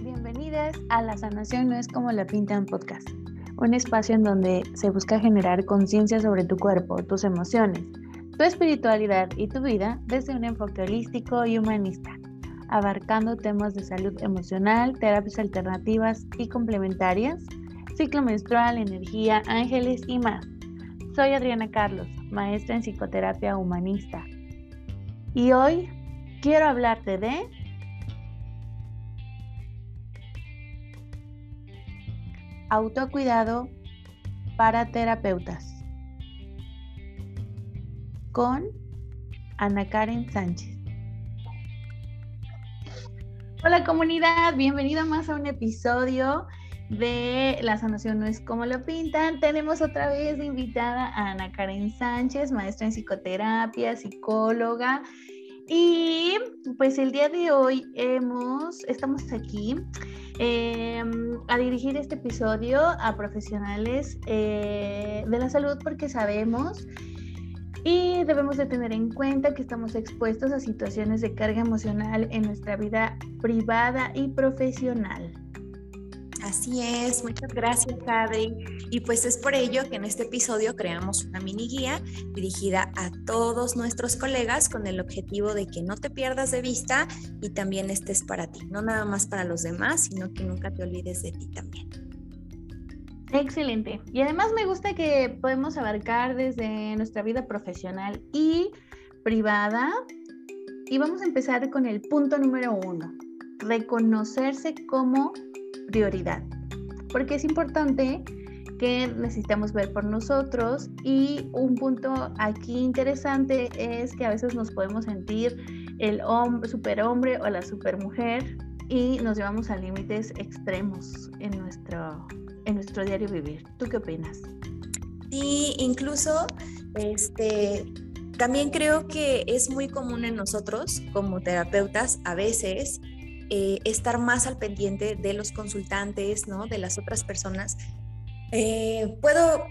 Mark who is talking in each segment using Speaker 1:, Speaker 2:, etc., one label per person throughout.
Speaker 1: Bienvenidas a La Sanación No es como la pintan podcast, un espacio en donde se busca generar conciencia sobre tu cuerpo, tus emociones, tu espiritualidad y tu vida desde un enfoque holístico y humanista, abarcando temas de salud emocional, terapias alternativas y complementarias, ciclo menstrual, energía, ángeles y más. Soy Adriana Carlos, maestra en psicoterapia humanista. Y hoy quiero hablarte de autocuidado para terapeutas con Ana Karen Sánchez. Hola comunidad, bienvenida más a un episodio de La sanación no es como lo pintan. Tenemos otra vez invitada a Ana Karen Sánchez, maestra en psicoterapia, psicóloga. Y pues el día de hoy hemos, estamos aquí em, a dirigir este episodio a profesionales eh, de la salud porque sabemos y debemos de tener en cuenta que estamos expuestos a situaciones de carga emocional en nuestra vida privada y profesional.
Speaker 2: Así es, muchas gracias Adri. Y pues es por ello que en este episodio creamos una mini guía dirigida a todos nuestros colegas con el objetivo de que no te pierdas de vista y también estés para ti, no nada más para los demás, sino que nunca te olvides de ti también.
Speaker 1: Excelente. Y además me gusta que podemos abarcar desde nuestra vida profesional y privada. Y vamos a empezar con el punto número uno, reconocerse como prioridad, porque es importante que necesitamos ver por nosotros y un punto aquí interesante es que a veces nos podemos sentir el hombre, superhombre o la supermujer y nos llevamos a límites extremos en nuestro, en nuestro diario vivir. ¿Tú qué opinas?
Speaker 2: Sí, incluso este, también creo que es muy común en nosotros como terapeutas a veces eh, estar más al pendiente de los consultantes, ¿no? De las otras personas. Eh, puedo,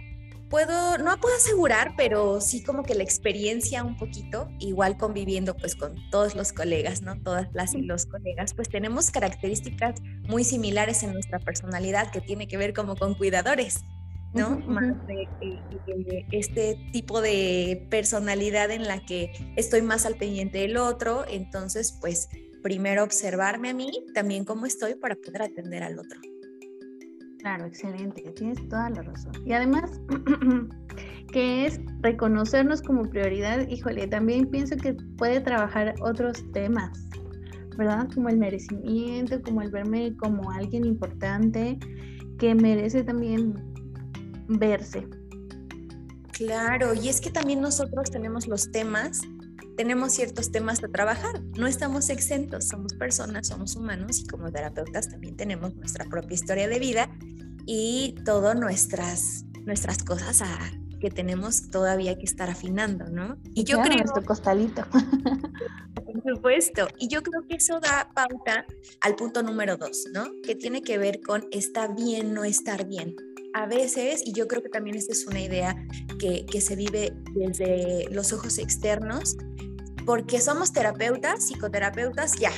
Speaker 2: puedo, no puedo asegurar, pero sí como que la experiencia un poquito, igual conviviendo pues con todos los colegas, ¿no? Todas las y los colegas, pues tenemos características muy similares en nuestra personalidad que tiene que ver como con cuidadores. ¿no? Más de, este tipo de personalidad en la que estoy más al pendiente del otro, entonces pues primero observarme a mí, también cómo estoy para poder atender al otro.
Speaker 1: Claro, excelente, tienes toda la razón. Y además, que es reconocernos como prioridad, híjole, también pienso que puede trabajar otros temas, ¿verdad? Como el merecimiento, como el verme como alguien importante que merece también verse.
Speaker 2: Claro, y es que también nosotros tenemos los temas tenemos ciertos temas a trabajar. No estamos exentos, somos personas, somos humanos y como terapeutas también tenemos nuestra propia historia de vida y todas nuestras, nuestras cosas que tenemos todavía que estar afinando, ¿no?
Speaker 1: Y yo creo... Nuestro costalito.
Speaker 2: Por supuesto. Y yo creo que eso da pauta al punto número dos, ¿no? Que tiene que ver con está bien, no estar bien a veces, y yo creo que también esta es una idea que, que, se vive desde los ojos externos, porque somos terapeutas, psicoterapeutas, ya,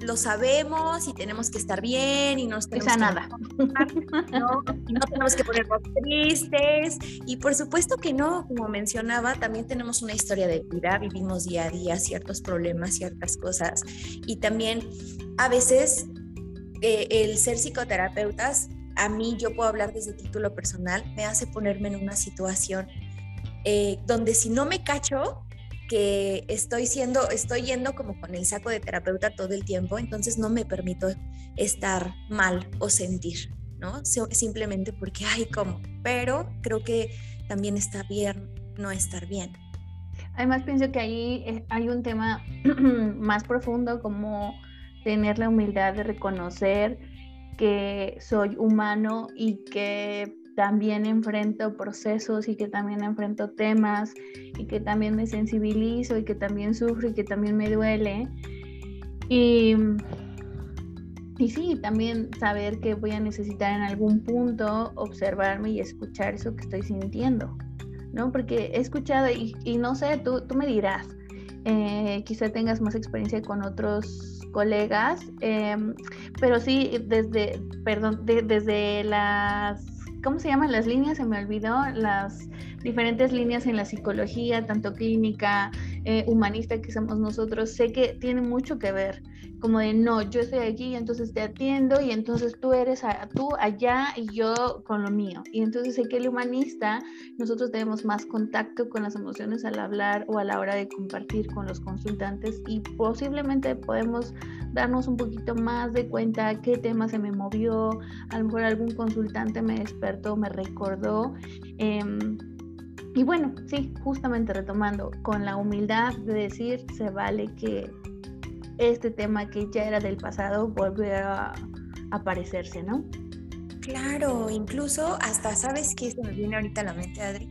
Speaker 2: lo sabemos y tenemos que estar bien y no tenemos
Speaker 1: nada.
Speaker 2: ¿no? no tenemos que ponernos tristes y por supuesto que no, como mencionaba, también tenemos una historia de vida, vivimos día a día ciertos problemas, ciertas cosas y también a veces eh, el ser psicoterapeutas, a mí yo puedo hablar desde título personal, me hace ponerme en una situación eh, donde si no me cacho, que estoy siendo, estoy yendo como con el saco de terapeuta todo el tiempo, entonces no me permito estar mal o sentir, ¿no? Simplemente porque, ay, ¿cómo? Pero creo que también está bien no estar bien.
Speaker 1: Además, pienso que ahí eh, hay un tema más profundo como tener la humildad de reconocer que soy humano y que también enfrento procesos y que también enfrento temas y que también me sensibilizo y que también sufro y que también me duele. Y, y sí, también saber que voy a necesitar en algún punto observarme y escuchar eso que estoy sintiendo, ¿no? Porque he escuchado y, y no sé, tú, tú me dirás, eh, quizá tengas más experiencia con otros colegas, em, pero sí desde, perdón, desde las, ¿cómo se llaman las líneas? Se me olvidó, las diferentes líneas en la psicología, tanto clínica, eh, humanista que somos nosotros, sé que tiene mucho que ver, como de no, yo estoy aquí y entonces te atiendo y entonces tú eres tú allá y yo con lo mío. Y entonces sé que el humanista, nosotros tenemos más contacto con las emociones al hablar o a la hora de compartir con los consultantes y posiblemente podemos darnos un poquito más de cuenta qué tema se me movió, a lo mejor algún consultante me despertó, me recordó. Em, y bueno, sí, justamente retomando, con la humildad de decir, se vale que este tema que ya era del pasado vuelve a aparecerse, ¿no?
Speaker 2: Claro, incluso hasta, ¿sabes qué? Se me viene ahorita a la mente, Adri.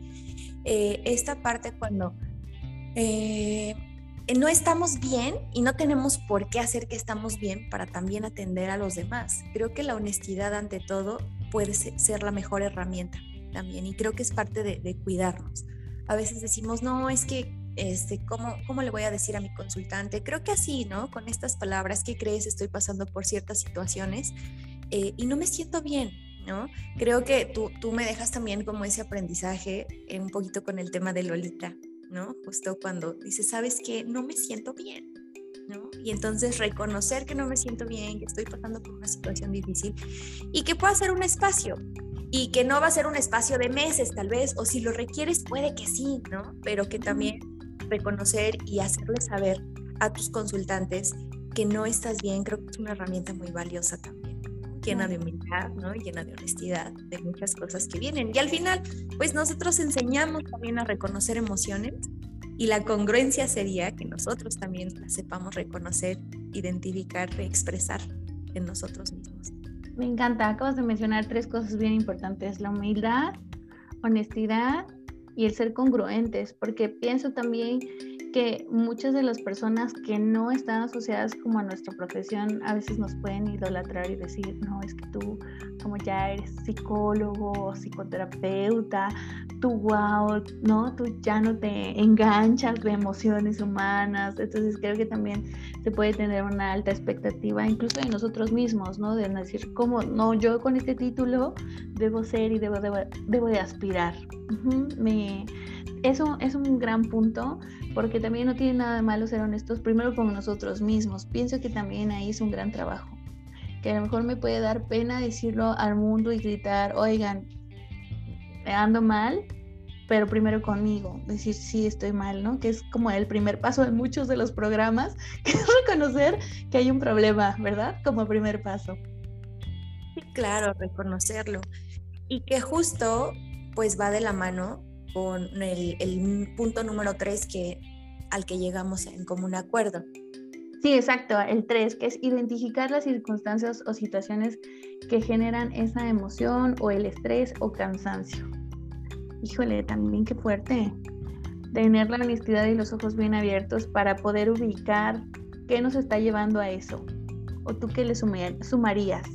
Speaker 2: Eh, esta parte cuando eh, no estamos bien y no tenemos por qué hacer que estamos bien para también atender a los demás. Creo que la honestidad ante todo puede ser la mejor herramienta también y creo que es parte de, cuidarnos. A veces decimos, no, es que, este, ¿cómo, ¿cómo le voy a decir a mi consultante? Creo que así, ¿no? Con estas palabras, ¿qué crees? Estoy pasando por ciertas situaciones eh, y no me siento bien, ¿no? Creo que tú, tú me dejas también como ese aprendizaje eh, un poquito con el tema de Lolita, ¿no? Justo cuando dices, ¿sabes qué? No me siento bien. ¿no? Y entonces reconocer que no me siento bien, que estoy pasando por una situación difícil y que pueda ser un espacio, y que no va a ser un espacio de meses tal vez, o si lo requieres puede que sí, ¿no? Pero que también reconocer y hacerle saber a tus consultantes que no estás bien, creo que es una herramienta muy valiosa también, llena de humildad, ¿no? Llena de honestidad, de muchas cosas que vienen. Y al final, pues nosotros enseñamos también a reconocer emociones y la congruencia sería que nosotros también las sepamos reconocer, identificar expresar en nosotros mismos.
Speaker 1: Me encanta, acabas de mencionar tres cosas bien importantes, la humildad, honestidad y el ser congruentes, porque pienso también que muchas de las personas que no están asociadas como a nuestra profesión a veces nos pueden idolatrar y decir, no, es que tú como ya eres psicólogo, psicoterapeuta, tú wow, ¿no? Tú ya no te enganchas de emociones humanas, entonces creo que también se puede tener una alta expectativa incluso de nosotros mismos, ¿no? De decir, como, no, yo con este título debo ser y debo, debo, de aspirar. me, eso es un gran punto porque también no tiene nada de malo ser honestos primero con nosotros mismos. Pienso que también ahí es un gran trabajo, que a lo mejor me puede dar pena decirlo al mundo y gritar, oigan, me ando mal, pero primero conmigo, decir sí estoy mal, ¿no? Que es como el primer paso de muchos de los programas, que es reconocer que hay un problema, ¿verdad? Como primer paso.
Speaker 2: claro, reconocerlo. Y que justo pues va de la mano con el, punto número tres que, al que llegamos en común acuerdo.
Speaker 1: Sí, exacto, el tres, que es identificar las circunstancias o situaciones que generan esa emoción o el estrés o cansancio. Híjole, también qué fuerte. Tener la honestidad y los ojos bien abiertos para poder ubicar qué nos está llevando a eso. ¿O tú qué le sumarías?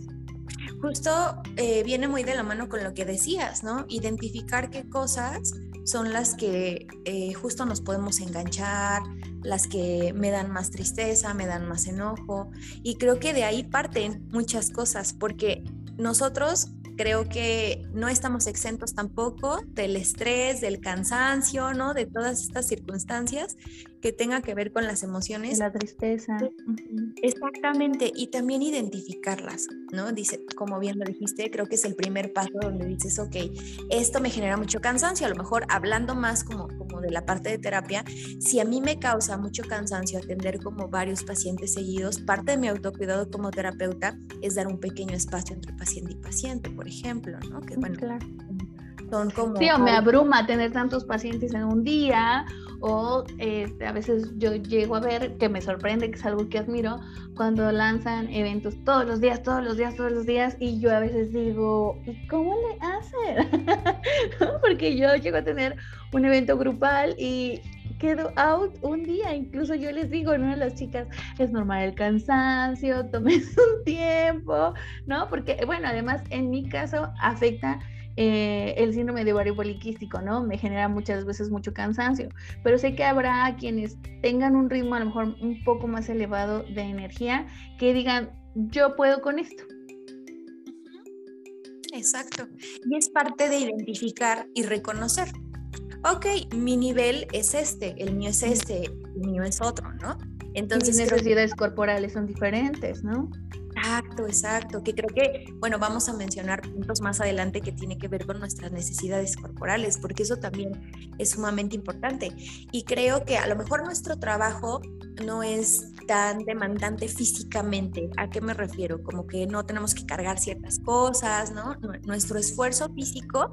Speaker 2: Justo eh, viene muy de la mano con lo que decías, ¿no? Identificar qué cosas son las que eh, justo nos podemos enganchar, las que me dan más tristeza, me dan más enojo. Y creo que de ahí parten muchas cosas, porque nosotros creo que no estamos exentos tampoco del estrés, del cansancio, ¿no? De todas estas circunstancias que tengan que ver con las emociones.
Speaker 1: la tristeza.
Speaker 2: Exactamente, y también identificarlas, ¿no? Dice, como bien lo dijiste, creo que es el primer paso donde dices, ok, esto me genera mucho cansancio, a lo mejor hablando más como, como de la parte de terapia, si a mí me causa mucho cansancio atender como varios pacientes seguidos, parte de mi autocuidado como terapeuta es dar un pequeño espacio entre paciente y paciente, por ejemplo, ¿no?
Speaker 1: Que bueno, claro. Son como... Sí, o me abruma tener tantos pacientes en un día, o este, a veces yo llego a ver, que me sorprende, que es algo que admiro, cuando lanzan eventos todos los días, todos los días, todos los días, y yo a veces digo, ¿y cómo le hacen? Porque yo llego a tener un evento grupal y quedo out un día. Incluso yo les digo, ¿no? A las chicas, es normal el cansancio, tomes un tiempo, ¿no? Porque, bueno, además en mi caso afecta eh, el síndrome de ovario poliquístico, ¿no? Me genera muchas veces mucho cansancio, pero sé que habrá quienes tengan un ritmo a lo mejor un poco más elevado de energía que digan, yo puedo con esto.
Speaker 2: Exacto. Y es parte de identificar y reconocer. Ok, mi nivel es este, el mío es este, el mío es otro, ¿no?
Speaker 1: Entonces, Mis necesidades corporales son diferentes, ¿no?
Speaker 2: Exacto, exacto, que creo que, bueno, vamos a mencionar puntos más adelante que tiene que ver con nuestras necesidades corporales, porque eso también es sumamente importante. Y creo que a lo mejor nuestro trabajo no es tan demandante físicamente. ¿A qué me refiero? Como que no tenemos que cargar ciertas cosas, ¿no? Nuestro esfuerzo físico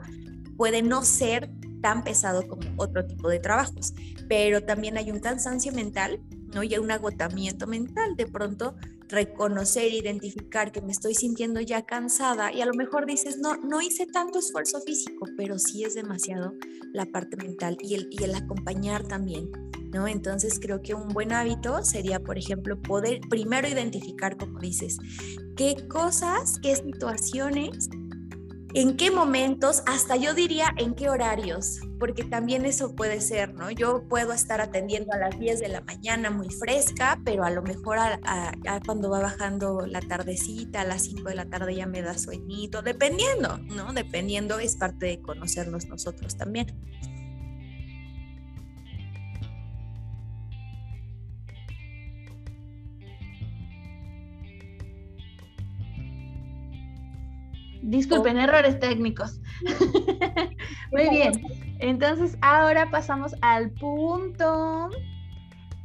Speaker 2: puede no ser tan pesado como otro tipo de trabajos, pero también hay un cansancio mental, ¿no? Y un agotamiento mental. De pronto reconocer, identificar que me estoy sintiendo ya cansada y a lo mejor dices, no, no hice tanto esfuerzo físico, pero sí es demasiado la parte mental y el, y el acompañar también. ¿No? Entonces creo que un buen hábito sería, por ejemplo, poder primero identificar, como dices, qué cosas, qué situaciones en qué momentos, hasta yo diría en qué horarios, porque también eso puede ser, ¿no? Yo puedo estar atendiendo a las 10 de la mañana muy fresca, pero a lo mejor cuando va bajando la tardecita, a las 5 de la tarde ya me da sueñito, dependiendo, ¿no? Dependiendo es parte de conocernos nosotros también.
Speaker 1: Disculpen, errores técnicos. Muy bien. Entonces, ahora pasamos al punto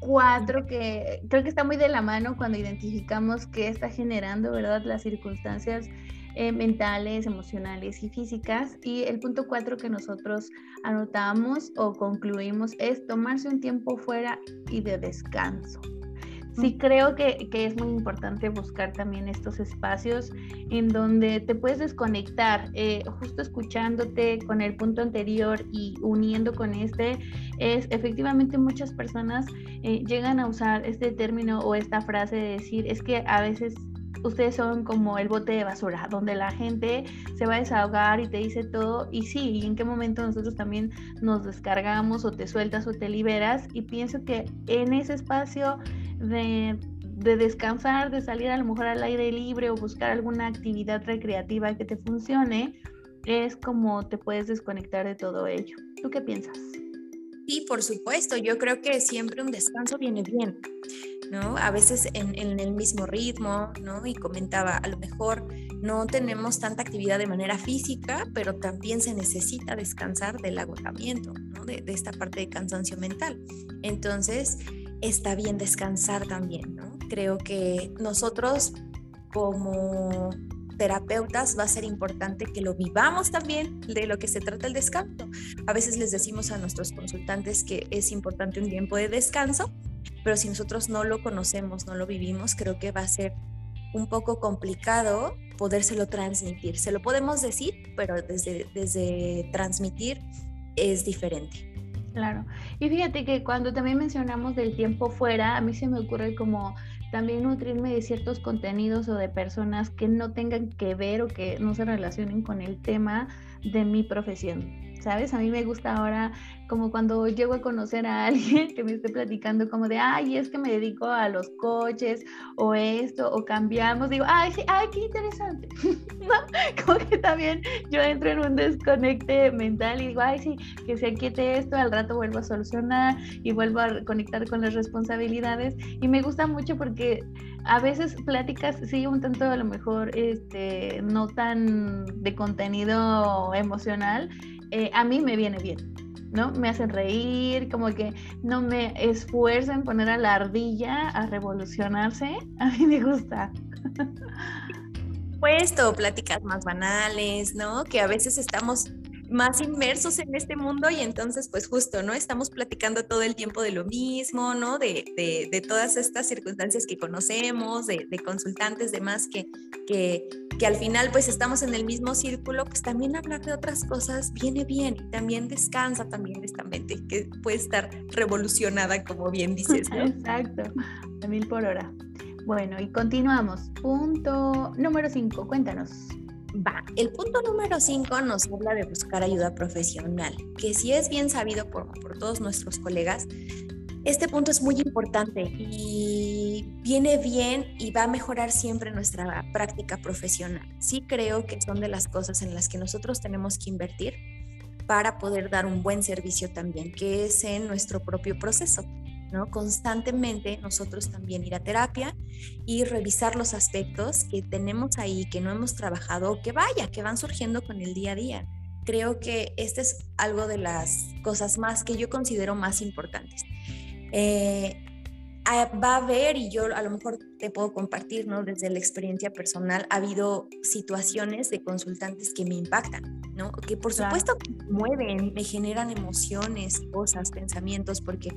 Speaker 1: cuatro, que creo que está muy de la mano cuando identificamos qué está generando, ¿verdad? Las circunstancias eh, mentales, emocionales y físicas. Y el punto cuatro que nosotros anotamos o concluimos es tomarse un tiempo fuera y de descanso sí creo que, es muy importante buscar también estos espacios en donde te puedes desconectar, eh, justo escuchándote con el punto anterior y uniendo con este, es efectivamente muchas personas eh, llegan a usar este término o esta frase de decir, es que a veces ustedes son como el bote de basura, donde la gente se va a desahogar y te dice todo. Y sí, y en qué momento nosotros también nos descargamos o te sueltas o te liberas. Y pienso que en ese espacio de, descansar, de salir a lo mejor al aire libre o buscar alguna actividad recreativa que te funcione, es como te puedes desconectar de todo ello. ¿Tú qué piensas?
Speaker 2: Sí, por supuesto, yo creo que siempre un descanso viene bien, ¿no? A veces en, en, el mismo ritmo, ¿no? Y comentaba, a lo mejor no tenemos tanta actividad de manera física, pero también se necesita descansar del agotamiento, ¿no? De, de esta parte de cansancio mental. Entonces, está bien descansar también. Creo que nosotros como terapeutas va a ser importante que lo vivamos también de lo que se trata el descanso. A veces les decimos a nuestros consultantes que es importante un tiempo de descanso, pero si nosotros no lo conocemos, no lo vivimos, creo que va a ser un poco complicado podérselo transmitir. Se lo podemos decir, pero desde, desde transmitir es diferente.
Speaker 1: Claro. Y fíjate que cuando también mencionamos del tiempo fuera, a mí se me ocurre como también nutrirme de ciertos contenidos o de personas que no tengan que ver o que no se relacionen con el tema de mi profesión. ¿Sabes? A mí me gusta ahora como cuando llego a conocer a alguien que me esté platicando como de, ay, es que me dedico a los coches o esto, o cambiamos, digo, ay, sí, ay, qué interesante. Como que también yo entro en un desconecte mental y digo, ay, sí, que se aquiete esto, al rato vuelvo a solucionar y vuelvo a conectar con las responsabilidades. Y me gusta mucho porque a veces pláticas, sí, un tanto a lo mejor este, no tan de contenido emocional, eh, a mí me viene bien, ¿no? Me hacen reír, como que no me esfuerzo en poner a la ardilla a revolucionarse. A mí me gusta.
Speaker 2: Puesto, pláticas más banales, ¿no? Que a veces estamos más inmersos en este mundo y entonces pues justo, ¿no? Estamos platicando todo el tiempo de lo mismo, ¿no? De, de, todas estas circunstancias que conocemos, de, de consultantes, demás, que, que, que, al final pues estamos en el mismo círculo, pues también hablar de otras cosas viene bien, también descansa también esta mente que puede estar revolucionada, como bien dices, ¿no?
Speaker 1: Exacto, a mil por hora. Bueno, y continuamos. Punto número 5, cuéntanos.
Speaker 2: El punto número 5 nos habla de buscar ayuda profesional, que si es bien sabido por, por todos nuestros colegas, este punto es muy importante y viene bien y va a mejorar siempre nuestra práctica profesional. Sí creo que son de las cosas en las que nosotros tenemos que invertir para poder dar un buen servicio también, que es en nuestro propio proceso. ¿No? Constantemente nosotros también ir a terapia y revisar los aspectos que tenemos ahí, que no hemos trabajado, que vaya, que van surgiendo con el día a día. Creo que este es algo de las cosas más que yo considero más importantes. Eh, va a haber, y yo a lo mejor te puedo compartir, ¿no? Desde la experiencia personal, ha habido situaciones de consultantes que me impactan, ¿no? Que por supuesto me mueven, me generan emociones, cosas, pensamientos, porque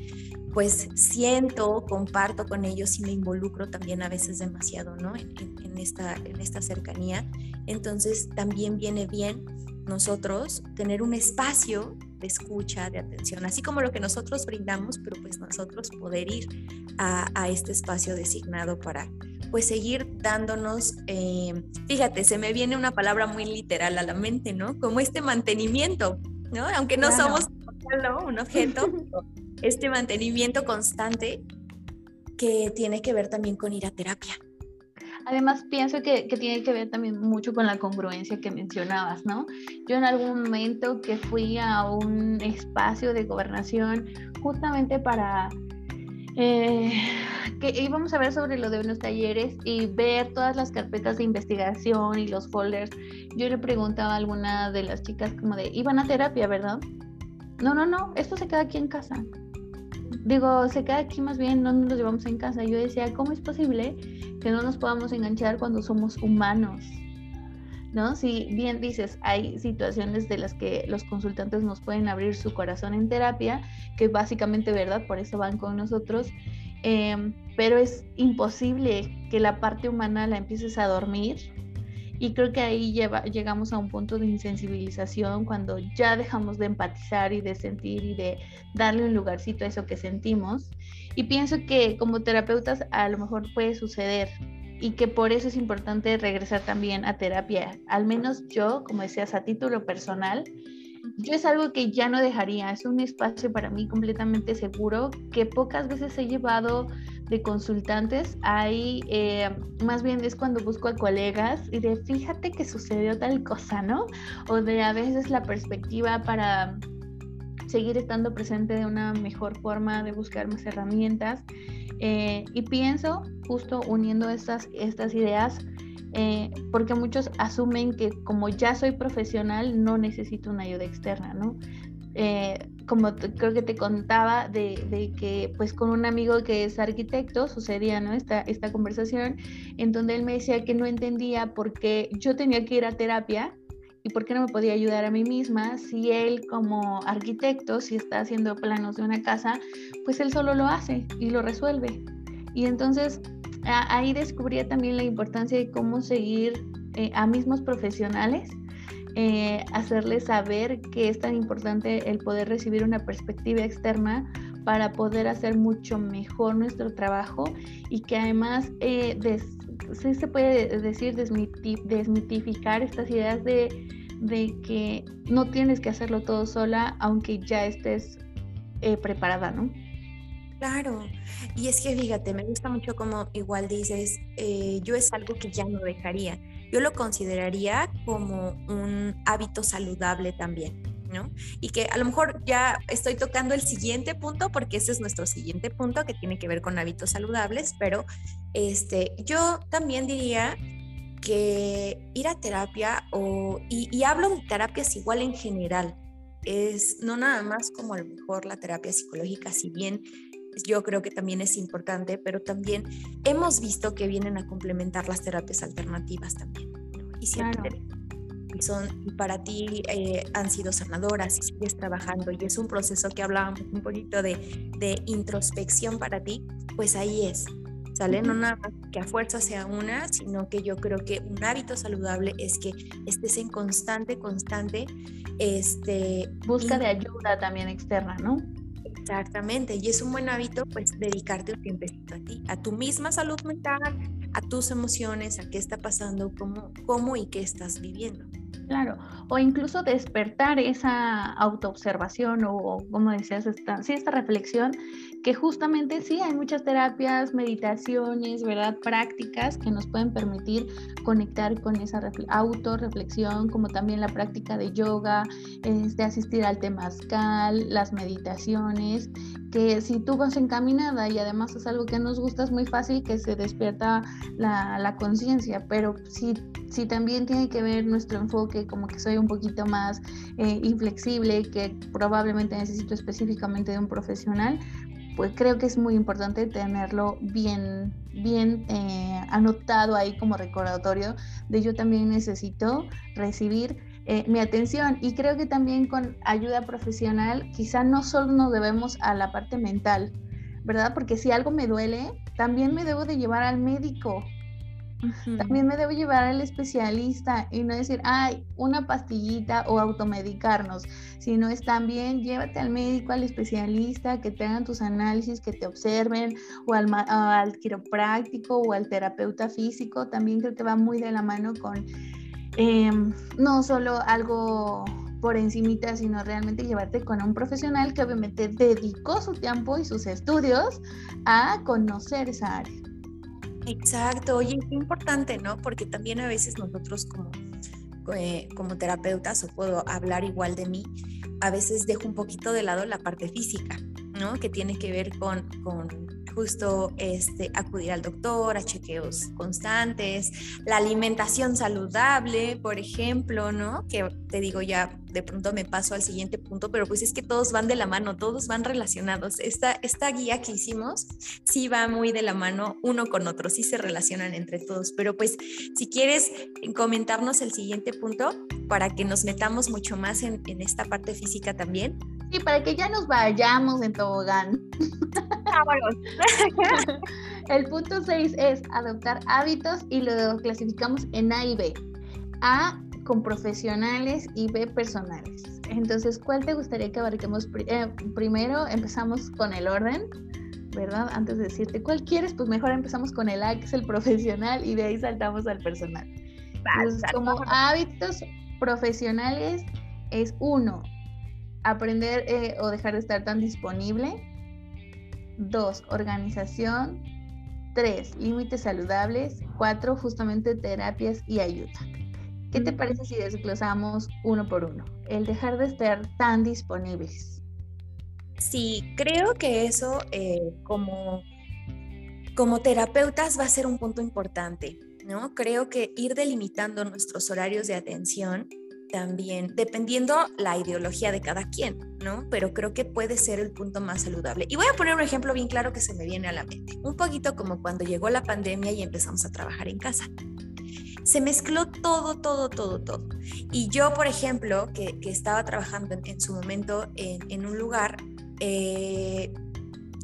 Speaker 2: pues siento, comparto con ellos y me involucro también a veces demasiado, ¿no? En, en esta, en esta cercanía. Entonces también viene bien nosotros tener un espacio de escucha, de atención, así como lo que nosotros brindamos, pero pues nosotros poder ir a, este espacio designado para pues seguir dándonos, eh, fíjate, se me viene una palabra muy literal a la mente, ¿no? Como este mantenimiento, ¿no? Aunque no somos un objeto, este mantenimiento constante que tiene que ver también con ir a terapia.
Speaker 1: Además, pienso que, tiene que ver también mucho con la congruencia que mencionabas, ¿no? Yo en algún momento que fui a un espacio de gobernación justamente para eh, que íbamos a ver sobre lo de unos talleres y ver todas las carpetas de investigación y los folders. Yo le preguntaba a alguna de las chicas como de, iban a terapia, ¿verdad? No, no, no, esto se queda aquí en casa. Digo, se queda aquí más bien, no nos llevamos en casa. Yo decía, ¿cómo es posible que no nos podamos enganchar cuando somos humanos. ¿No? Si bien dices, hay situaciones de las que los consultantes nos pueden abrir su corazón en terapia, que básicamente verdad, por eso van con nosotros, em, pero es imposible que la parte humana la empieces a dormir y creo que ahí lleva, llegamos a un punto de insensibilización cuando ya dejamos de empatizar y de sentir y de darle un lugarcito a eso que sentimos. Y pienso que como terapeutas a lo mejor puede suceder y que por eso es importante regresar también a terapia. Al menos yo, como decías, a título personal, yo es algo que ya no dejaría, es un espacio para mí completamente seguro que pocas veces he llevado de consultantes, ahí eh, más bien es cuando busco a colegas y de fíjate que sucedió tal cosa, ¿no? O de a veces la perspectiva para seguir estando presente de una mejor forma, de buscar más herramientas. Eh, y pienso, justo uniendo estas, estas ideas, eh, porque muchos asumen que como ya soy profesional no necesito una ayuda externa, ¿no? Eh, como creo que te contaba de, que pues con un amigo que es arquitecto sucedía ¿no? esta, esta conversación en donde él me decía que no entendía por qué yo tenía que ir a terapia y por qué no me podía ayudar a mí misma si él como arquitecto, si está haciendo planos de una casa, pues él solo lo hace y lo resuelve. Y entonces ahí descubría también la importancia de cómo seguir eh, a mismos profesionales, eh, hacerles saber que es tan importante el poder recibir una perspectiva externa para poder hacer mucho mejor nuestro trabajo y que además eh, sí se puede decir desmitificar estas ideas de, que no tienes que hacerlo todo sola aunque ya estés preparada, ¿no?
Speaker 2: Claro, y es que fíjate, me gusta mucho como igual dices, eh, yo es algo que ya no dejaría, yo lo consideraría como un hábito saludable también, ¿no? Y que a lo mejor ya estoy tocando el siguiente punto, porque ese es nuestro siguiente punto que tiene que ver con hábitos saludables, pero este, yo también diría que ir a terapia o, y, y hablo de terapias igual en general, es no nada más como a lo mejor la terapia psicológica, si bien yo creo que también es importante, pero también hemos visto que vienen a complementar las terapias alternativas también. Y siempre son para ti eh, han sido sanadoras y sigues trabajando y es un proceso que hablábamos un poquito de, de introspección para ti, pues ahí es. ¿Sale? No nada más que a fuerza sea una, sino que yo creo que un hábito saludable es que estés en constante, constante, este...
Speaker 1: Busca de ayuda también externa, ¿no?
Speaker 2: Exactamente, y es un buen hábito pues dedicarte un tiempo a ti, a tu misma salud mental, a tus emociones, a qué está pasando, cómo, cómo y qué estás viviendo.
Speaker 1: Claro, o incluso despertar esa autoobservación o, como decías, esta, sí, esta reflexión, que justamente sí, hay muchas terapias, meditaciones, ¿verdad? Prácticas que nos pueden permitir conectar con esa autorreflexión, como también la práctica de yoga, este, asistir al temazcal, las meditaciones, que si tú vas encaminada y además es algo que nos gusta, es muy fácil que se despierta la, la conciencia, pero si, si también tiene que ver nuestro enfoque como que soy un poquito más eh, inflexible, que probablemente necesito específicamente de un profesional, pues creo que es muy importante tenerlo bien, bien eh, anotado ahí como recordatorio de yo también necesito recibir eh, mi atención y creo que también con ayuda profesional quizá no solo nos debemos a la parte mental, ¿verdad? Porque si algo me duele, también me debo de llevar al médico, también me debo llevar al especialista y no decir, ay, una pastillita o automedicarnos, sino es también llévate al médico, al especialista, que te hagan tus análisis, que te observen, o al, al quiropráctico o al terapeuta físico. También creo que va muy de la mano con em, no solo algo por encimita, sino realmente llevarte con un profesional que obviamente dedicó su tiempo y sus estudios a conocer esa área.
Speaker 2: Exacto, oye, es importante, ¿no? Porque también a veces nosotros como, eh, como terapeutas, o puedo hablar igual de mí, a veces dejo un poquito de lado la parte física, ¿no? Que tiene que ver con, con justo este, acudir al doctor, a chequeos constantes, la alimentación saludable, por ejemplo, ¿no? Que te digo ya, de pronto me paso al siguiente punto, pero pues es que todos van de la mano, todos van relacionados. Esta, esta guía que hicimos sí va muy de la mano uno con otro, sí se relacionan entre todos, pero pues si quieres comentarnos el siguiente punto para que nos metamos mucho más en, en esta parte física también.
Speaker 1: Y para que ya nos vayamos en tobogán. El punto 6 es adoptar hábitos y lo clasificamos en A y B. A con profesionales y B personales. Entonces, ¿cuál te gustaría que abarquemos? Eh, primero empezamos con el orden, ¿verdad? Antes de decirte cuál quieres, pues mejor empezamos con el A, que es el profesional, y de ahí saltamos al personal. como hábitos profesionales es uno, aprender eh, o dejar de estar tan disponible. Dos, organización. Tres, límites saludables. Cuatro, justamente terapias y ayuda. ¿Qué te parece si desglosamos uno por uno? El dejar de estar tan disponibles.
Speaker 2: Sí, creo que eso eh, como, como terapeutas va a ser un punto importante, ¿no? Creo que ir delimitando nuestros horarios de atención también, dependiendo la ideología de cada quien, ¿no? Pero creo que puede ser el punto más saludable. Y voy a poner un ejemplo bien claro que se me viene a la mente. Un poquito como cuando llegó la pandemia y empezamos a trabajar en casa. Se mezcló todo, todo, todo, todo. Y yo, por ejemplo, que, estaba trabajando en, su momento en, un lugar, eh,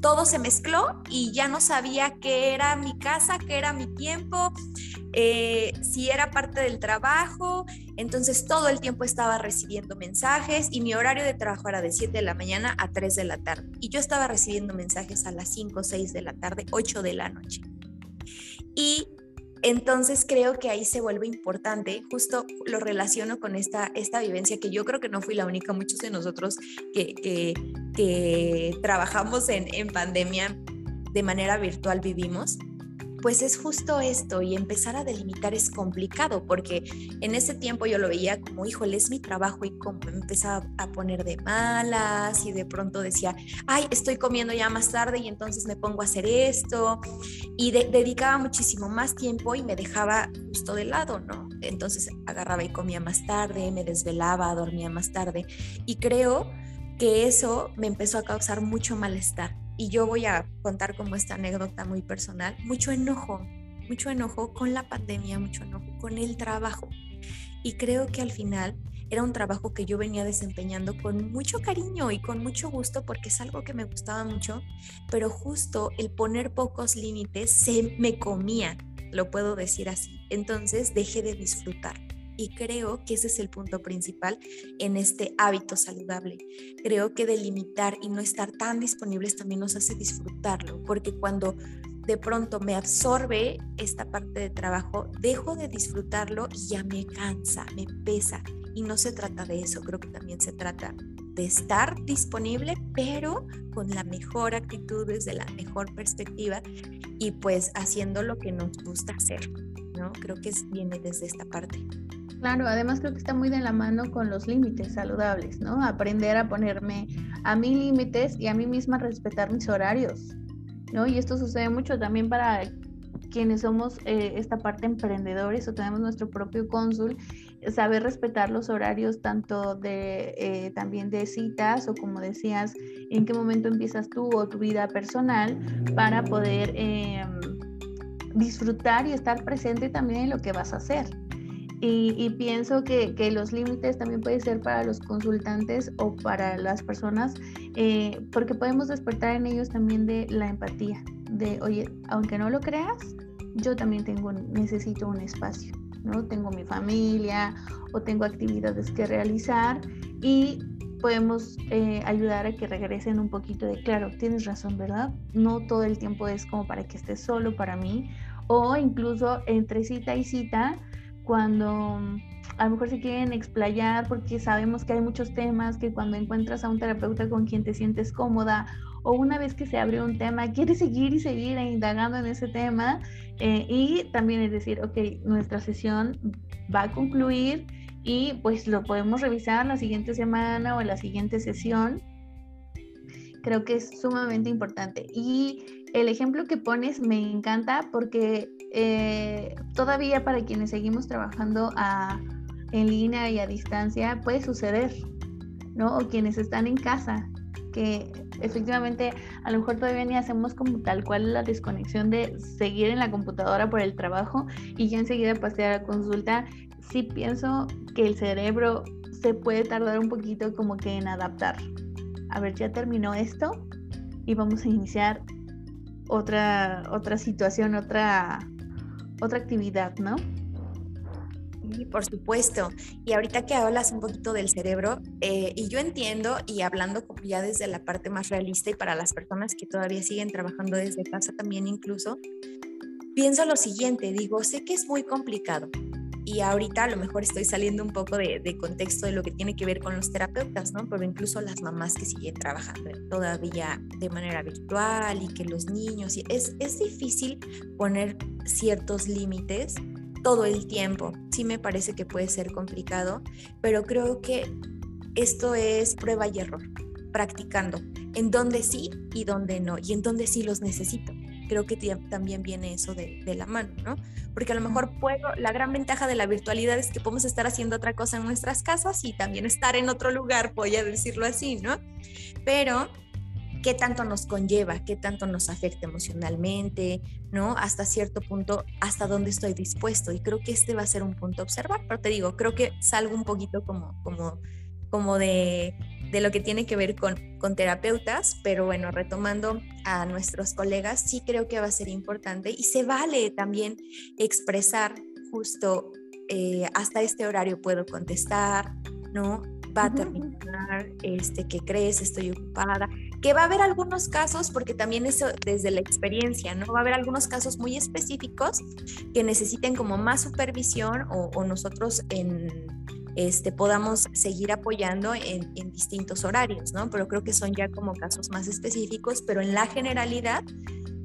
Speaker 2: todo se mezcló y ya no sabía qué era mi casa, qué era mi tiempo, eh, si era parte del trabajo. Entonces todo el tiempo estaba recibiendo mensajes y mi horario de trabajo era de 7 de la mañana a 3 de la tarde. Y yo estaba recibiendo mensajes a las 5, 6 de la tarde, 8 de la noche. Y entonces creo que ahí se vuelve importante, justo lo relaciono con esta, esta vivencia que yo creo que no fui la única, muchos de nosotros que, trabajamos en pandemia de manera virtual vivimos pues es justo esto y empezar a delimitar es complicado porque en ese tiempo yo lo veía como, híjole, es mi trabajo y como empezaba a poner de malas y de pronto decía, ay, estoy comiendo ya más tarde y entonces me pongo a hacer esto y dedicaba muchísimo más tiempo y me dejaba justo de lado, ¿no? Entonces agarraba y comía más tarde, me desvelaba, dormía más tarde y creo que eso me empezó a causar mucho malestar y yo voy a contar como esta anécdota muy personal, mucho enojo, mucho enojo con la pandemia, mucho enojo con el trabajo. Y creo que al final era un trabajo que yo venía desempeñando con mucho cariño y con mucho gusto porque es algo que me gustaba mucho, pero justo el poner pocos límites se me comía, lo puedo decir así. Entonces dejé de disfrutar. Y creo que ese es el punto principal en este hábito saludable. Creo que delimitar y no estar tan disponibles también nos hace disfrutarlo, porque cuando de pronto me absorbe esta parte de trabajo, dejo de disfrutarlo y ya me cansa, me pesa. Y no se trata de eso, creo que también se trata de estar disponible, pero con la mejor actitud, desde la mejor perspectiva y pues haciendo lo que nos gusta hacer, ¿no? Creo que viene desde esta parte.
Speaker 1: Claro, además creo que está muy de la mano con los límites saludables, ¿no? Aprender a ponerme a mí límites y a mí misma respetar mis horarios, ¿no? Y esto sucede mucho también para quienes somos eh, esta parte emprendedores o tenemos nuestro propio cónsul, saber respetar los horarios tanto de eh, también de citas o como decías, en qué momento empiezas tú o tu vida personal para poder em, disfrutar y estar presente también en lo que vas a hacer. Y, pienso que, que, los límites también pueden ser para los consultantes o para las personas, eh, porque podemos despertar en ellos también de la empatía, de, oye, aunque no lo creas, yo también tengo, necesito un espacio, ¿no? Tengo mi familia o tengo actividades que realizar y podemos eh, ayudar a que regresen un poquito de, claro, tienes razón, ¿verdad? No todo el tiempo es como para que estés solo para mí o incluso entre cita y cita cuando mm, a lo mejor se quieren explayar porque sabemos que hay muchos temas que cuando encuentras a un terapeuta con quien te sientes cómoda o una vez que se abre un tema, quieres seguir y seguir indagando en ese tema eh, y también es decir, ok, nuestra sesión va a concluir y pues lo podemos revisar la siguiente semana o la siguiente sesión. Creo que es sumamente importante. Y el ejemplo que pones me encanta porque eh, todavía para quienes seguimos trabajando en línea y a distancia puede suceder, ¿no? O quienes están en casa, que efectivamente a lo mejor todavía ni hacemos como tal cual la desconexión de seguir en la computadora por el trabajo y ya enseguida pasar a consulta. Sí pienso que el cerebro se puede tardar un poquito como que en adaptar. A ver, ya terminó esto y vamos a iniciar otra, otra situación, otra, otra actividad, ¿no?
Speaker 2: Sí, por supuesto. Y ahorita que hablas un poquito del cerebro, eh, y yo entiendo, y hablando ya desde la parte más realista y para las personas que todavía siguen trabajando desde casa también incluso, pienso lo siguiente, digo, sé que es muy complicado, y ahorita a lo mejor estoy saliendo un poco de, contexto de lo que tiene que ver con los terapeutas, ¿no? Pero incluso las mamás que siguen trabajando todavía de manera virtual y que los niños, es, es difícil poner ciertos límites todo el tiempo. Sí me parece que puede ser complicado, pero creo que esto es prueba y error, practicando en donde sí y donde no, y en donde sí los necesito creo que también viene eso de, la mano, ¿no? Porque a lo mejor puedo, la gran ventaja de la virtualidad es que podemos estar haciendo otra cosa en nuestras casas y también estar en otro lugar, voy a decirlo así, ¿no? Pero qué tanto nos conlleva, qué tanto nos afecta emocionalmente, ¿no? Hasta cierto punto, hasta dónde estoy dispuesto. Y creo que este va a ser un punto a observar, pero te digo, creo que salgo un poquito como, como, como de de lo que tiene que ver con, con terapeutas, pero bueno, retomando a nuestros colegas, sí creo que va a ser importante y se vale también expresar justo eh, hasta este horario puedo contestar, ¿no? Va a terminar, este, ¿qué crees? Estoy ocupada. Que va a haber algunos casos, porque también eso desde la experiencia, ¿no? Va a haber algunos casos muy específicos que necesiten como más supervisión o, o nosotros en este, podamos seguir apoyando en, distintos horarios, ¿no? Pero creo que son ya como casos más específicos, pero en la generalidad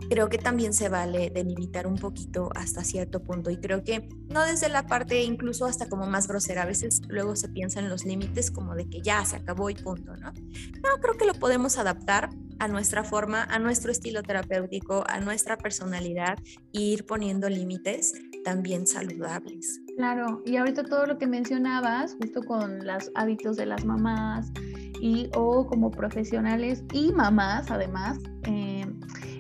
Speaker 2: creo que también se vale delimitar un poquito hasta cierto punto y creo que no desde la parte incluso hasta como más grosera, a veces luego se piensa en los límites como de que ya se acabó y punto, ¿no? No, creo que lo podemos adaptar a nuestra forma, a nuestro estilo terapéutico, a nuestra personalidad e ir poniendo límites también saludables.
Speaker 1: Claro, y ahorita todo lo que mencionabas, justo con los hábitos de las mamás y o como profesionales y mamás además, eh,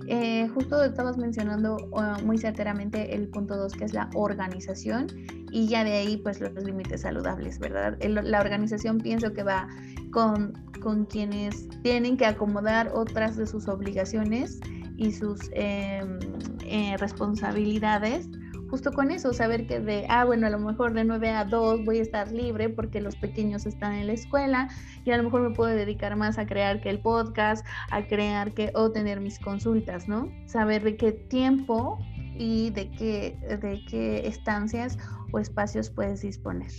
Speaker 1: eh, justo estabas mencionando uh, muy certeramente el punto 2 que es la organización y ya de ahí pues los límites saludables, ¿verdad? la organización pienso que va con, con quienes tienen que acomodar otras de sus obligaciones y sus em, eh, responsabilidades justo con eso, saber que de, ah, bueno, a lo mejor de 9 a 2 voy a estar libre porque los pequeños están en la escuela y a lo mejor me puedo dedicar más a crear que el podcast, a crear que o tener mis consultas, ¿no? Saber de qué tiempo y de qué, de qué estancias o espacios puedes disponer.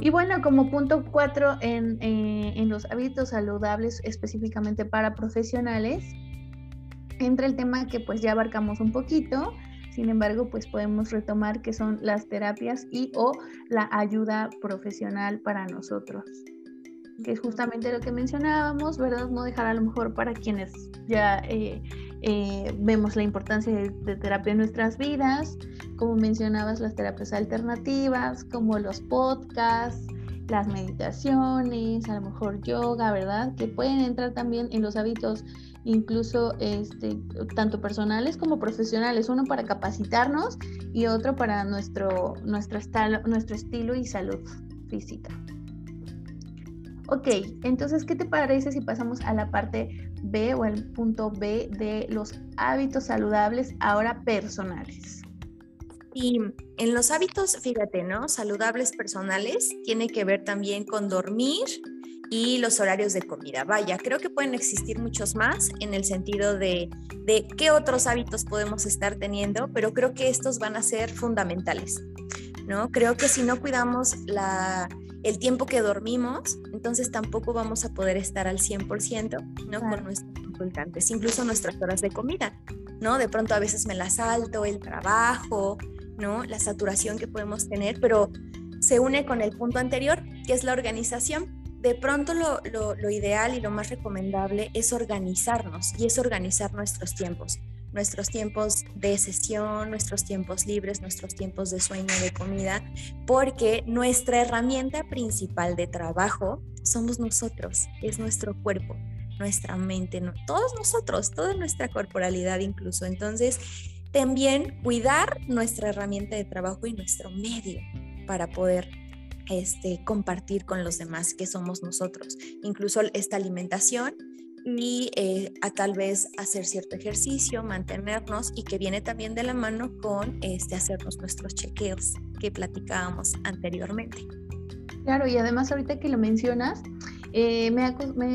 Speaker 1: Y bueno, como punto cuatro en, eh, en los hábitos saludables específicamente para profesionales, entra el tema que pues ya abarcamos un poquito, sin embargo, pues podemos retomar que son las terapias y o la ayuda profesional para nosotros, que es justamente lo que mencionábamos, ¿verdad? No dejar a lo mejor para quienes ya eh, eh, vemos la importancia de, terapia en nuestras vidas, como mencionabas, las terapias alternativas, como los podcasts, las meditaciones, a lo mejor yoga, ¿verdad? Que pueden entrar también en los hábitos incluso este, tanto personales como profesionales, uno para capacitarnos y otro para nuestro, nuestro, nuestro estilo y salud física. Ok, entonces, ¿qué te parece si pasamos a la parte B o al punto B de los hábitos saludables ahora personales?
Speaker 2: Y en los hábitos, fíjate, ¿no? Saludables personales tiene que ver también con dormir, y los horarios de comida. Vaya, creo que pueden existir muchos más en el sentido de, de qué otros hábitos podemos estar teniendo, pero creo que estos van a ser fundamentales. ¿no? Creo que si no cuidamos la, el tiempo que dormimos, entonces tampoco vamos a poder estar al 100% ¿no? con nuestros consultantes, incluso nuestras horas de comida. ¿no? De pronto a veces me las salto, el trabajo, ¿no? la saturación que podemos tener, pero se une con el punto anterior, que es la organización de pronto lo, ideal y lo más recomendable es organizarnos y es organizar nuestros tiempos, nuestros tiempos de sesión, nuestros tiempos libres, nuestros tiempos de sueño, de comida, porque nuestra herramienta principal de trabajo somos nosotros, es nuestro cuerpo, nuestra mente, todos nosotros, toda nuestra corporalidad incluso. Entonces, también cuidar nuestra herramienta de trabajo y nuestro medio para poder este, compartir con los demás que somos nosotros, incluso esta alimentación y eh, a tal vez hacer cierto ejercicio, mantenernos y que viene también de la mano con este, hacernos nuestros chequeos que platicábamos anteriormente.
Speaker 1: Claro, y además ahorita que lo mencionas, eh, me,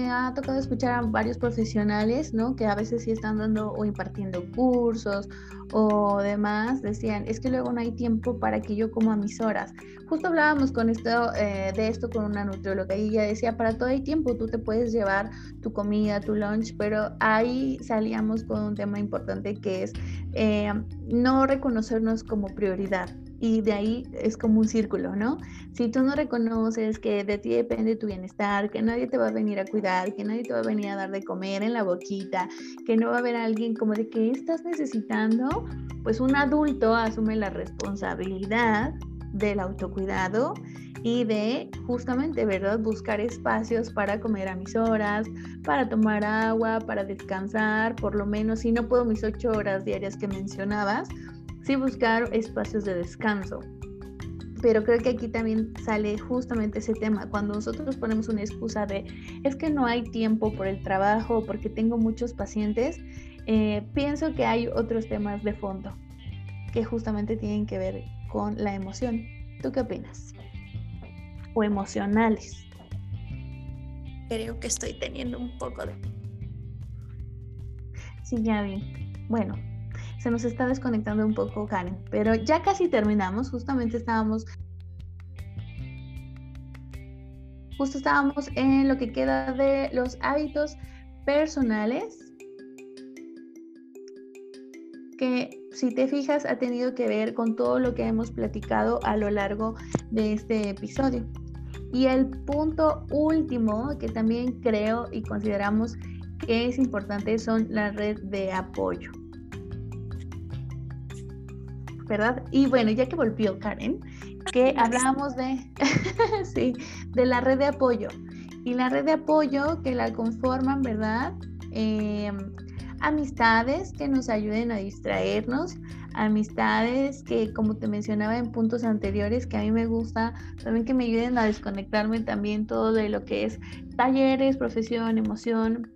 Speaker 1: ha, tocado escuchar a varios profesionales, ¿no? Que a veces sí están dando o impartiendo cursos o demás, decían, es que luego no hay tiempo para que yo coma mis horas. Justo hablábamos con esto, eh, de esto con una nutrióloga y ella decía, para todo hay tiempo, tú te puedes llevar tu comida, tu lunch, pero ahí salíamos con un tema importante que es eh, no reconocernos como prioridad y de ahí es como un círculo, ¿no? Si tú no reconoces que de ti depende tu bienestar, que nadie te va a venir a cuidar, que nadie te va a venir a dar de comer en la boquita, que no va a haber alguien como de que estás necesitando, pues un adulto asume la responsabilidad del autocuidado y de justamente, ¿verdad? Buscar espacios para comer a mis horas, para tomar agua, para descansar, por lo menos si no puedo mis ocho horas diarias que mencionabas, sí buscar espacios de descanso. Pero creo que aquí también sale justamente ese tema, cuando nosotros ponemos una excusa de es que no hay tiempo por el trabajo, porque tengo muchos pacientes, eh, pienso que hay otros temas de fondo que justamente tienen que ver con la emoción. ¿Tú qué opinas? O emocionales.
Speaker 2: Creo que estoy teniendo un poco de...
Speaker 1: Sí, ya vi. Bueno, se nos está desconectando un poco Karen, pero ya casi terminamos, justamente estábamos justo estábamos en lo que queda de los hábitos personales que si te fijas ha tenido que ver con todo lo que hemos platicado a lo largo de este episodio. Y el punto último que también creo y consideramos que es importante son la red de apoyo. ¿Verdad? Y bueno, ya que volvió Karen, que hablábamos de, sí, de la red de apoyo. Y la red de apoyo que la conforman, ¿verdad? Em, amistades que nos ayuden a distraernos, amistades que, como te mencionaba en puntos anteriores, que a mí me gusta también que me ayuden a desconectarme también todo de lo que es talleres, profesión, emoción,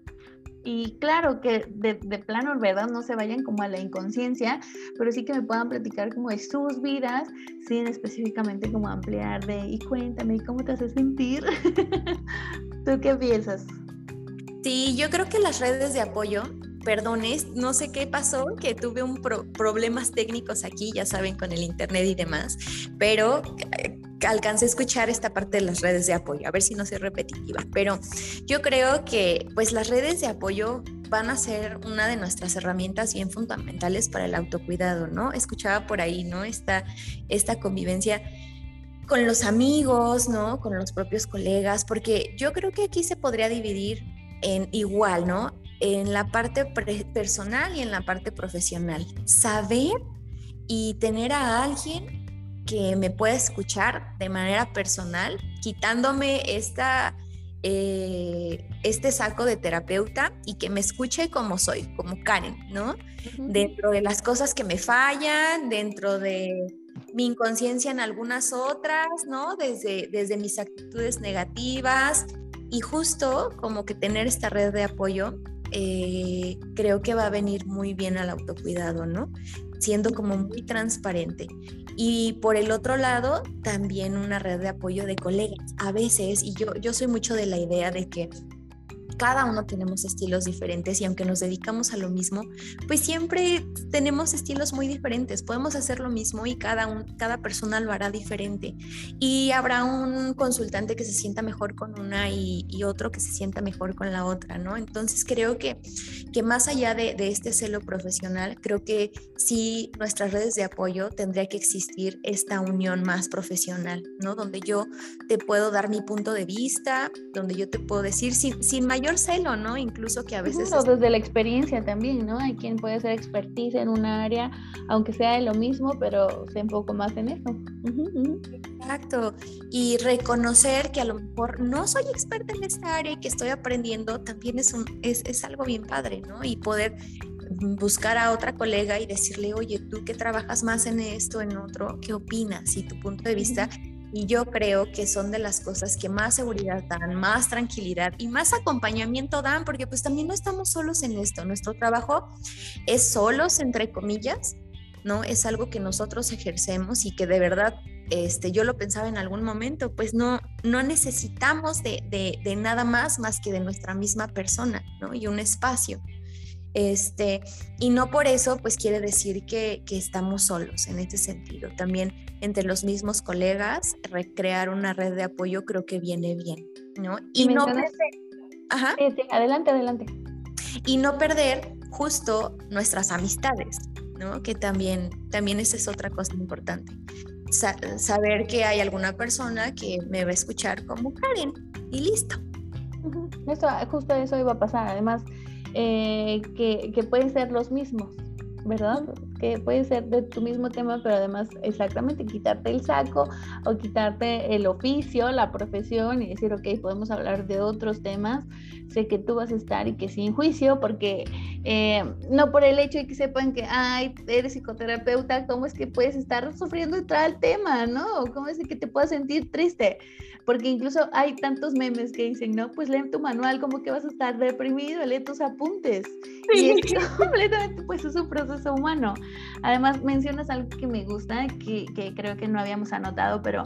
Speaker 1: y claro que de, de, plano, ¿verdad? No se vayan como a la inconsciencia, pero sí que me puedan platicar como de sus vidas, sin específicamente como ampliar de, y cuéntame, ¿cómo te hace sentir? ¿Tú qué piensas?
Speaker 2: Sí, yo creo que las redes de apoyo, perdones, no sé qué pasó, que tuve un problemas técnicos aquí, ya saben, con el internet y demás, pero eh, alcancé a escuchar esta parte de las redes de apoyo, a ver si no soy repetitiva, pero yo creo que pues las redes de apoyo van a ser una de nuestras herramientas bien fundamentales para el autocuidado, ¿no? Escuchaba por ahí, ¿no? Esta, esta convivencia con los amigos, ¿no? Con los propios colegas, porque yo creo que aquí se podría dividir en igual, ¿no? En la parte personal y en la parte profesional. Saber y tener a alguien que me pueda escuchar de manera personal, quitándome esta, eh, este saco de terapeuta y que me escuche como soy, como Karen, ¿no? Dentro de las cosas que me fallan, dentro de mi inconsciencia en algunas otras, ¿no? Desde, desde mis actitudes negativas y justo como que tener esta red de apoyo eh, creo que va a venir muy bien al autocuidado, ¿no? Siendo como muy transparente. Y por el otro lado, también una red de apoyo de colegas. A veces, y yo, yo soy mucho de la idea de que cada uno tenemos estilos diferentes y aunque nos dedicamos a lo mismo, pues siempre tenemos estilos muy diferentes. Podemos hacer lo mismo y cada, un, cada persona lo hará diferente. Y habrá un consultante que se sienta mejor con una y, otro que se sienta mejor con la otra, ¿no? Entonces creo que, que más allá de, de este celo profesional, creo que sí nuestras redes de apoyo tendría que existir esta unión más profesional, ¿no? Donde yo te puedo dar mi punto de vista, donde yo te puedo decir sin, sin mayor celo, ¿no? Incluso que a veces...
Speaker 1: O desde la experiencia también, ¿no? Hay quien puede ser expertise en un área, aunque sea de lo mismo, pero sé un poco más en eso.
Speaker 2: Exacto. Y reconocer que a lo mejor no soy experta en esta área y que estoy aprendiendo también es, un, es, es algo bien padre, ¿no? Y poder buscar a otra colega y decirle, oye, tú que trabajas más en esto, en otro, ¿qué opinas? Y tu punto de vista y yo creo que son de las cosas que más seguridad dan, más tranquilidad y más acompañamiento dan, porque pues también no estamos solos en esto. Nuestro trabajo es solos, entre comillas, ¿no? Es algo que nosotros ejercemos y que de verdad, este, yo lo pensaba en algún momento, pues no, no necesitamos de, de, nada más más que de nuestra misma persona, ¿no? Y un espacio. Este, y no por eso, pues quiere decir que, que, estamos solos en este sentido. También entre los mismos colegas, recrear una red de apoyo creo que viene bien, ¿no?
Speaker 1: Y, no perder. Ajá. adelante, adelante.
Speaker 2: Y no perder justo nuestras amistades, ¿no? Que también, también esa es otra cosa importante. saber que hay alguna persona que me va a escuchar como Karen y listo.
Speaker 1: Eso, justo eso iba a pasar. Además, eh, que, que, pueden ser los mismos, ¿verdad? Que puede ser de tu mismo tema, pero además exactamente quitarte el saco o quitarte el oficio, la profesión y decir, ok, podemos hablar de otros temas. Sé que tú vas a estar y que sin juicio, porque eh, no por el hecho de que sepan que, ay, eres psicoterapeuta, ¿cómo es que puedes estar sufriendo de tal tema, no? ¿Cómo es que te puedas sentir triste? porque incluso hay tantos memes que dicen, no, pues lee tu manual, como que vas a estar deprimido, lee tus apuntes. Y es completamente, pues es un proceso humano. Además, mencionas algo que me gusta, que, creo que no habíamos anotado, pero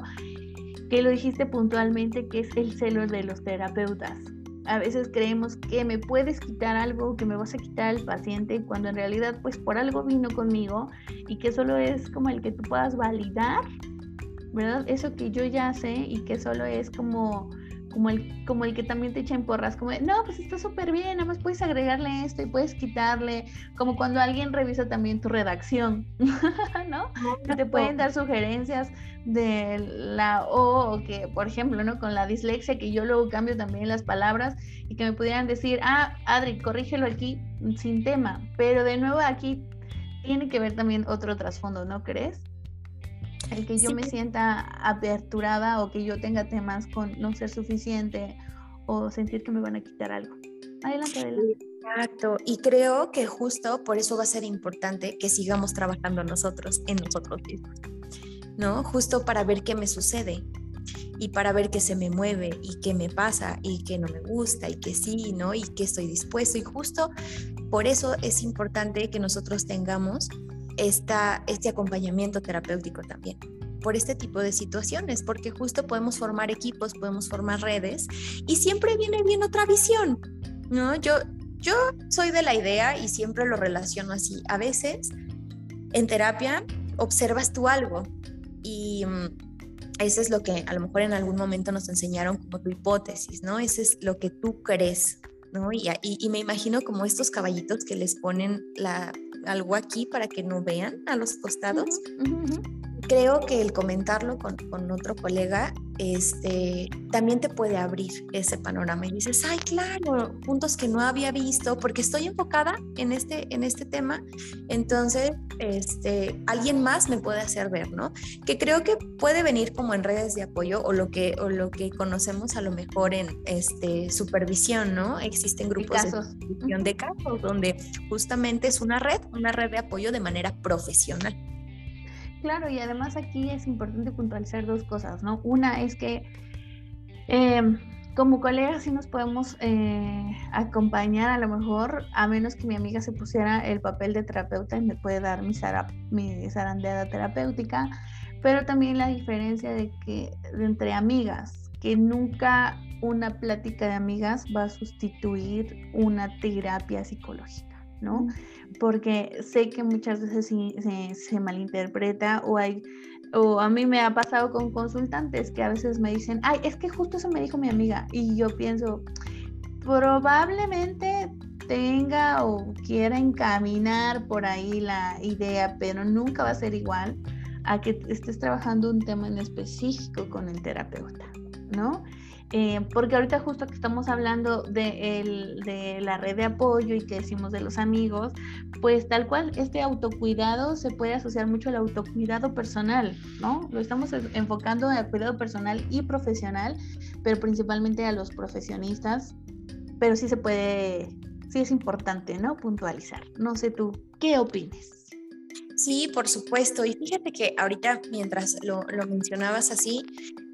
Speaker 1: que lo dijiste puntualmente, que es el celo de los terapeutas. A veces creemos que me puedes quitar algo, que me vas a quitar al paciente, cuando en realidad pues por algo vino conmigo y que solo es como el que tú puedas validar ¿verdad? Eso que yo ya sé y que solo es como, como, el, como el que también te echa en porras, como, no, pues está súper bien, nada más puedes agregarle esto y puedes quitarle, como cuando alguien revisa también tu redacción, ¿no? Que te pueden dar sugerencias de la O, o que, por ejemplo, ¿no? Con la dislexia, que yo luego cambio también las palabras y que me pudieran decir, ah, Adri, corrígelo aquí sin tema, pero de nuevo aquí tiene que ver también otro trasfondo, ¿no crees? El que yo me sienta aperturada o que yo tenga temas con no ser suficiente o sentir que me van a quitar algo. Adelante, adelante.
Speaker 2: Exacto, y creo que justo por eso va a ser importante que sigamos trabajando nosotros en nosotros mismos, ¿no? Justo para ver qué me sucede. y para ver qué se me mueve y qué me pasa y qué no me gusta y qué sí, ¿no? Y qué estoy dispuesto. Y justo por eso es importante que nosotros tengamos esta, este acompañamiento terapéutico también por este tipo de situaciones, porque justo podemos formar equipos, podemos formar redes y siempre viene bien otra visión, ¿no? Yo, yo soy de la idea y siempre lo relaciono así. A veces en terapia observas tú algo y mm, eso es lo que a lo mejor en algún momento nos enseñaron como tu hipótesis, ¿no? Ese es lo que tú crees, ¿no? Y, y, me imagino como estos caballitos que les ponen la, algo aquí para que no vean a los costados creo que el comentarlo con, con, otro colega este, también te puede abrir ese panorama y dices, ay, claro, puntos que no había visto porque estoy enfocada en este, en este tema, entonces este, alguien más me puede hacer ver, ¿no? Que creo que puede venir como en redes de apoyo o lo que, o lo que conocemos a lo mejor en este, supervisión, ¿no? Existen grupos de supervisión de casos donde justamente es una red, una red de apoyo de manera profesional.
Speaker 1: Claro, y además aquí es importante puntualizar dos cosas, ¿no? Una es que em, como colegas sí nos podemos eh, acompañar a lo mejor, a menos que mi amiga se pusiera el papel de terapeuta y me puede dar mi, mi zarandeada terapéutica, pero también la diferencia de que entre amigas, que nunca una plática de amigas va a sustituir una terapia psicológica. ¿No? Porque sé que muchas veces se, malinterpreta o hay, o a mí me ha pasado con consultantes que a veces me dicen, ay, es que justo eso me dijo mi amiga y yo pienso, probablemente tenga o quiera encaminar por ahí la idea, pero nunca va a ser igual a que estés trabajando un tema en específico con el terapeuta, ¿no? Eh, porque ahorita justo que estamos hablando de, la red de apoyo y que decimos de los amigos, pues tal cual este autocuidado se puede asociar mucho al autocuidado personal, ¿no? Lo estamos enfocando al cuidado personal y profesional, pero principalmente a los profesionistas, pero sí se puede, sí es importante, ¿no? Puntualizar. No sé tú, ¿qué opines?
Speaker 2: Sí, por supuesto. Y fíjate que ahorita, mientras lo, mencionabas así,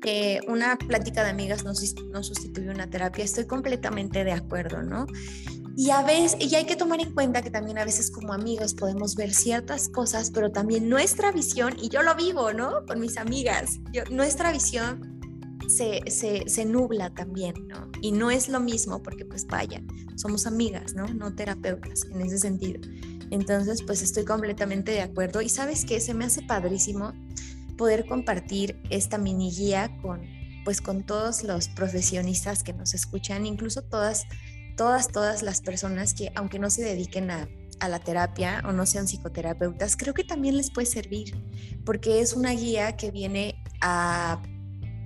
Speaker 2: que una plática de amigas no, no sustituye una terapia, estoy completamente de acuerdo, ¿no? Y a veces, y hay que tomar en cuenta que también a veces como amigos podemos ver ciertas cosas, pero también nuestra visión, y yo lo vivo, ¿no? Con mis amigas, nuestra visión se, se, se, nubla también, ¿no? Y no es lo mismo porque pues vaya, somos amigas, ¿no? No terapeutas en ese sentido. Entonces, pues estoy completamente de acuerdo. Y sabes que se me hace padrísimo poder compartir esta mini guía con, pues con todos los profesionistas que nos escuchan, incluso todas, todas, todas las personas que, aunque no se dediquen a, a la terapia o no sean psicoterapeutas, creo que también les puede servir, porque es una guía que viene a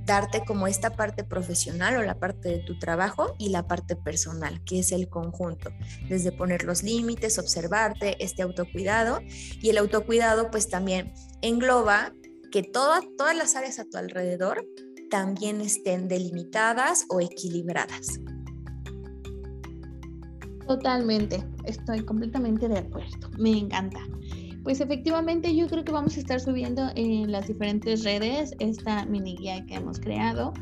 Speaker 2: darte como esta parte profesional o la parte de tu trabajo y la parte personal, que es el conjunto, desde poner los límites, observarte, este autocuidado y el autocuidado pues también engloba que todas todas las áreas a tu alrededor también estén delimitadas o equilibradas.
Speaker 1: Totalmente, estoy completamente de acuerdo, me encanta. Pues efectivamente yo creo que vamos a estar subiendo en las diferentes redes esta mini guía que hemos creado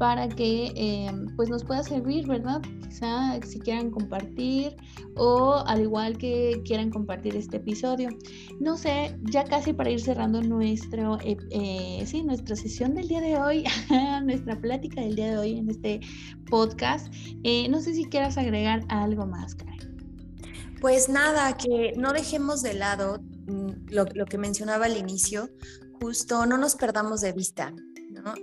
Speaker 1: para que em, pues nos pueda servir, ¿verdad? Quizá si quieran compartir o al igual que quieran compartir este episodio. No sé, ya casi para ir cerrando nuestro, eh, sí, nuestra sesión del día de hoy, nuestra plática del día de hoy en este podcast, eh, no sé si quieras agregar algo más, Karen.
Speaker 2: Pues nada, que no dejemos de lado lo, que mencionaba al inicio, justo no nos perdamos de vista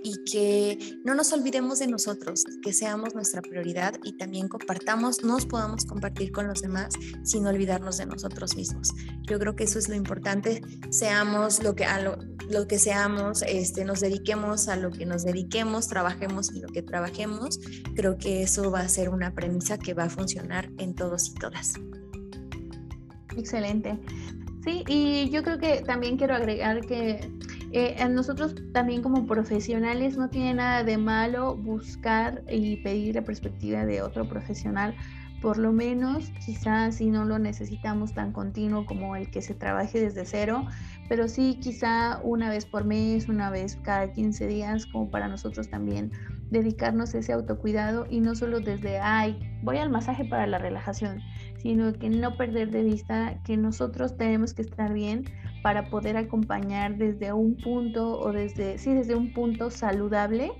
Speaker 2: y que no nos olvidemos de nosotros, que seamos nuestra prioridad y también compartamos, nos podamos compartir con los demás sin olvidarnos de nosotros mismos. Yo creo que eso es lo importante, seamos lo que, a lo, lo que seamos, este, nos dediquemos a lo que nos dediquemos, trabajemos en lo que trabajemos, creo que eso va a ser una premisa que va a funcionar en todos y todas.
Speaker 1: Excelente. Sí, y yo creo que también quiero agregar que eh, nosotros también como profesionales no tiene nada de malo buscar y pedir la perspectiva de otro profesional. Por lo menos, quizás si no lo necesitamos tan continuo como el que se trabaje desde cero, pero sí quizá una vez por mes, una vez cada 15 días, como para nosotros también dedicarnos ese autocuidado y no solo desde, ay, voy al masaje para la relajación, sino que no perder de vista que nosotros tenemos que estar bien para poder acompañar desde un punto o desde, sí, desde un punto saludable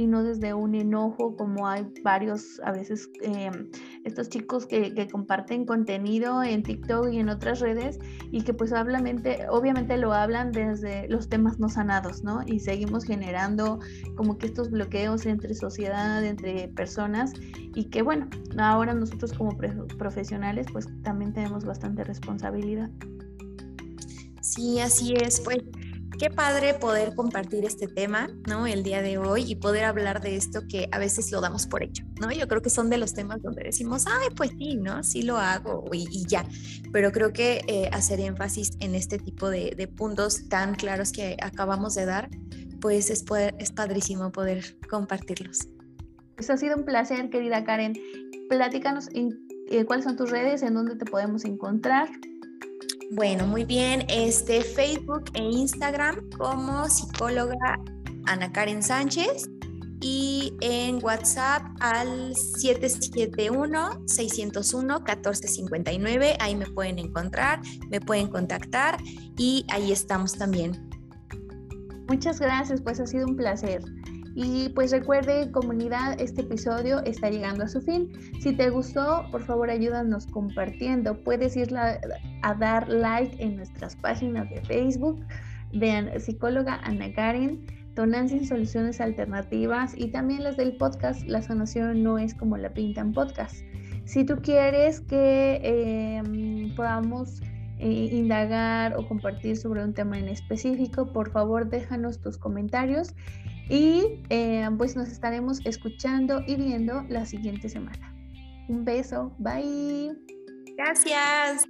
Speaker 1: y no desde un enojo como hay varios a veces em, estos chicos que, comparten contenido en TikTok y en otras redes y que pues obviamente lo hablan desde los temas no sanados, ¿no? Y seguimos generando como que estos bloqueos entre sociedad, entre personas y que bueno, ahora nosotros como profesionales pues también tenemos bastante responsabilidad.
Speaker 2: Sí, así es, pues qué padre poder compartir este tema, ¿no? El día de hoy y poder hablar de esto que a veces lo damos por hecho, ¿no? Yo creo que son de los temas donde decimos, ay, pues sí, ¿no? Sí lo hago y, ya. Pero creo que eh, hacer énfasis en este tipo de, puntos tan claros que acabamos de dar, pues es, es padrísimo poder compartirlos.
Speaker 1: Pues ha sido un placer, querida Karen. Platícanos eh, cuáles son tus redes, en dónde te podemos encontrar.
Speaker 2: Bueno, muy bien. Este Facebook e Instagram como psicóloga Ana Karen Sánchez y en WhatsApp al 771-601-1459. Ahí me pueden encontrar, me pueden contactar y ahí estamos también.
Speaker 1: Muchas gracias, pues ha sido un placer. Y pues recuerde, comunidad, este episodio está llegando a su fin. Si te gustó, por favor ayúdanos compartiendo. Puedes ir a dar like en nuestras páginas de Facebook de psicóloga Ana Karen, Tonancia en Soluciones Alternativas y también las del podcast La Sanación no es como la pintan podcast. Si tú quieres que em, podamos eh, indagar o compartir sobre un tema en específico, por favor déjanos tus comentarios y eh, pues nos estaremos escuchando y viendo la siguiente semana. Un beso, bye.
Speaker 2: Gracias.